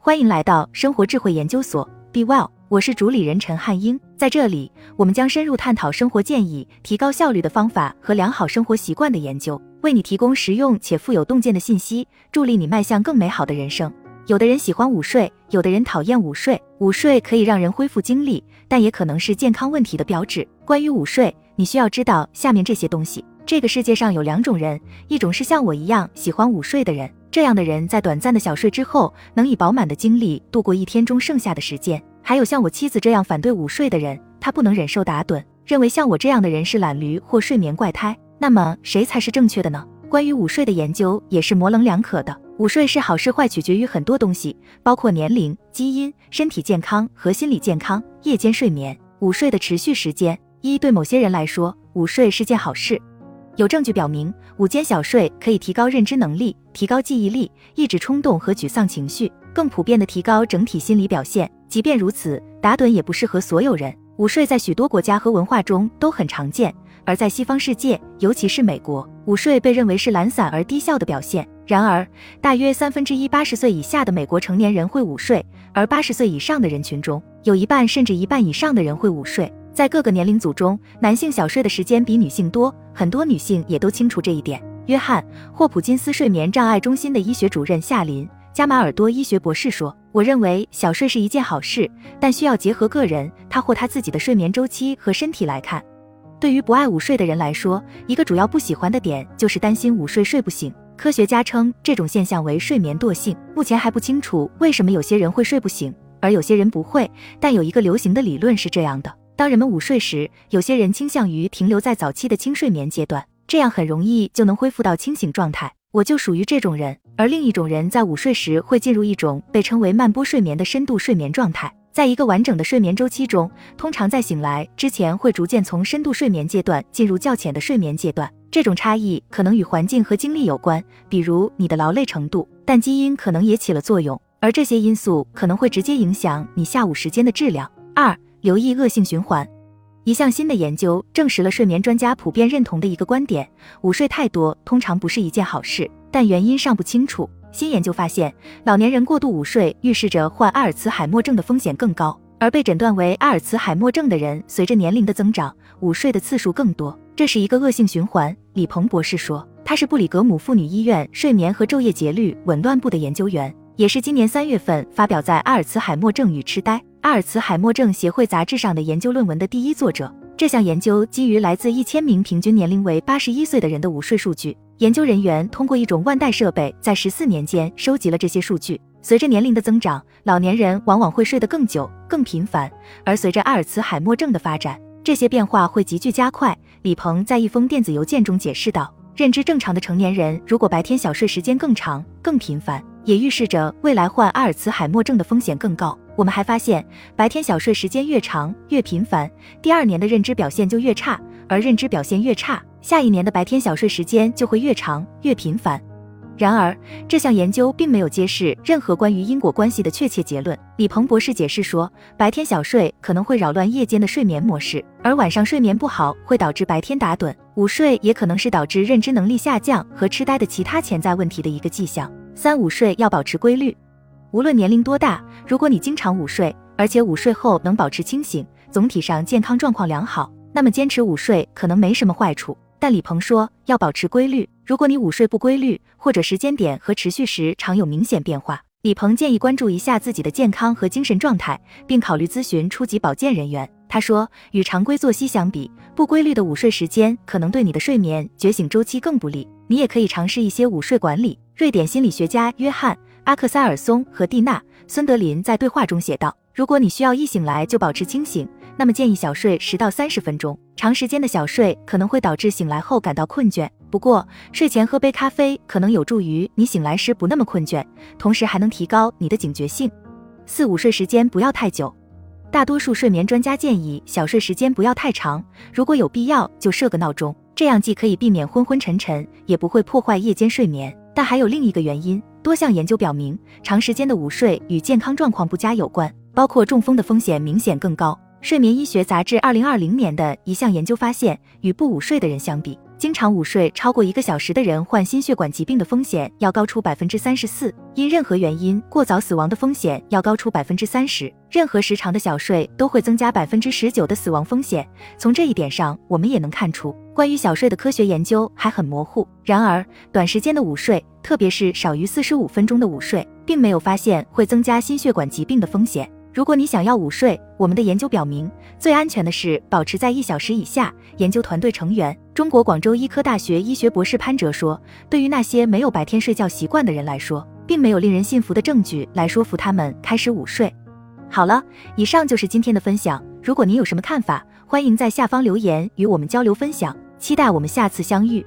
欢迎来到生活智慧研究所，Be Well，我是主理人陈汉英。在这里，我们将深入探讨生活建议、提高效率的方法和良好生活习惯的研究，为你提供实用且富有洞见的信息，助力你迈向更美好的人生。有的人喜欢午睡，有的人讨厌午睡。午睡可以让人恢复精力，但也可能是健康问题的标志。关于午睡，你需要知道下面这些东西。这个世界上有两种人，一种是像我一样喜欢午睡的人，这样的人在短暂的小睡之后，能以饱满的精力度过一天中剩下的时间；还有像我妻子这样反对午睡的人，她不能忍受打盹，认为像我这样的人是懒驴或睡眠怪胎。那么谁才是正确的呢？关于午睡的研究也是模棱两可的。午睡是好是坏，取决于很多东西，包括年龄、基因、身体健康和心理健康。夜间睡眠，午睡的持续时间，一对某些人来说，午睡是件好事。有证据表明，午间小睡可以提高认知能力、提高记忆力、抑制冲动和沮丧情绪，更普遍的提高整体心理表现。即便如此，打盹也不适合所有人。午睡在许多国家和文化中都很常见，而在西方世界，尤其是美国，午睡被认为是懒散而低效的表现。然而，大约三分之一八十岁以下的美国成年人会午睡，而八十岁以上的人群中，有一半甚至一半以上的人会午睡。在各个年龄组中，男性小睡的时间比女性多，很多女性也都清楚这一点。约翰霍普金斯睡眠障碍中心的医学主任夏琳加马尔多医学博士说：“我认为小睡是一件好事，但需要结合个人他或他自己的睡眠周期和身体来看。对于不爱午睡的人来说，一个主要不喜欢的点就是担心午睡睡不醒。科学家称这种现象为睡眠惰性。目前还不清楚为什么有些人会睡不醒，而有些人不会，但有一个流行的理论是这样的。”当人们午睡时，有些人倾向于停留在早期的轻睡眠阶段，这样很容易就能恢复到清醒状态。我就属于这种人。而另一种人在午睡时会进入一种被称为慢波睡眠的深度睡眠状态。在一个完整的睡眠周期中，通常在醒来之前会逐渐从深度睡眠阶段进入较浅的睡眠阶段。这种差异可能与环境和精力有关，比如你的劳累程度，但基因可能也起了作用，而这些因素可能会直接影响你下午时间的质量。二留意恶性循环。一项新的研究证实了睡眠专家普遍认同的一个观点：午睡太多通常不是一件好事，但原因尚不清楚。新研究发现，老年人过度午睡预示着患阿尔茨海默症的风险更高，而被诊断为阿尔茨海默症的人，随着年龄的增长，午睡的次数更多。这是一个恶性循环。李鹏博士说，他是布里格姆妇女医院睡眠和昼夜节律紊乱部的研究员，也是今年三月份发表在《阿尔茨海默症与痴呆》。阿尔茨海默症协会杂志上的研究论文的第一作者。这项研究基于来自一千名平均年龄为八十一岁的人的午睡数据。研究人员通过一种腕带设备，在十四年间收集了这些数据。随着年龄的增长，老年人往往会睡得更久、更频繁，而随着阿尔茨海默症的发展，这些变化会急剧加快。李鹏在一封电子邮件中解释道：“认知正常的成年人，如果白天小睡时间更长、更频繁，也预示着未来患阿尔茨海默症的风险更高。”我们还发现，白天小睡时间越长、越频繁，第二年的认知表现就越差，而认知表现越差，下一年的白天小睡时间就会越长、越频繁。然而，这项研究并没有揭示任何关于因果关系的确切结论。李鹏博士解释说，白天小睡可能会扰乱夜间的睡眠模式，而晚上睡眠不好会导致白天打盹。午睡也可能是导致认知能力下降和痴呆的其他潜在问题的一个迹象。三、午睡要保持规律。无论年龄多大，如果你经常午睡，而且午睡后能保持清醒，总体上健康状况良好，那么坚持午睡可能没什么坏处。但李鹏说要保持规律，如果你午睡不规律，或者时间点和持续时常有明显变化，李鹏建议关注一下自己的健康和精神状态，并考虑咨询初级保健人员。他说，与常规作息相比，不规律的午睡时间可能对你的睡眠觉醒周期更不利。你也可以尝试一些午睡管理。瑞典心理学家约翰。阿克塞尔松和蒂娜·孙德林在对话中写道：“如果你需要一醒来就保持清醒，那么建议小睡十到三十分钟。长时间的小睡可能会导致醒来后感到困倦，不过睡前喝杯咖啡可能有助于你醒来时不那么困倦，同时还能提高你的警觉性。四午睡时间不要太久，大多数睡眠专家建议小睡时间不要太长，如果有必要就设个闹钟，这样既可以避免昏昏沉沉，也不会破坏夜间睡眠。但还有另一个原因。”多项研究表明，长时间的午睡与健康状况不佳有关，包括中风的风险明显更高。睡眠医学杂志二零二零年的一项研究发现，与不午睡的人相比，经常午睡超过一个小时的人，患心血管疾病的风险要高出百分之三十四；因任何原因过早死亡的风险要高出百分之三十。任何时长的小睡都会增加百分之十九的死亡风险。从这一点上，我们也能看出，关于小睡的科学研究还很模糊。然而，短时间的午睡，特别是少于四十五分钟的午睡，并没有发现会增加心血管疾病的风险。如果你想要午睡，我们的研究表明，最安全的是保持在一小时以下。研究团队成员、中国广州医科大学医学博士潘哲说：“对于那些没有白天睡觉习惯的人来说，并没有令人信服的证据来说服他们开始午睡。”好了，以上就是今天的分享。如果您有什么看法，欢迎在下方留言与我们交流分享。期待我们下次相遇。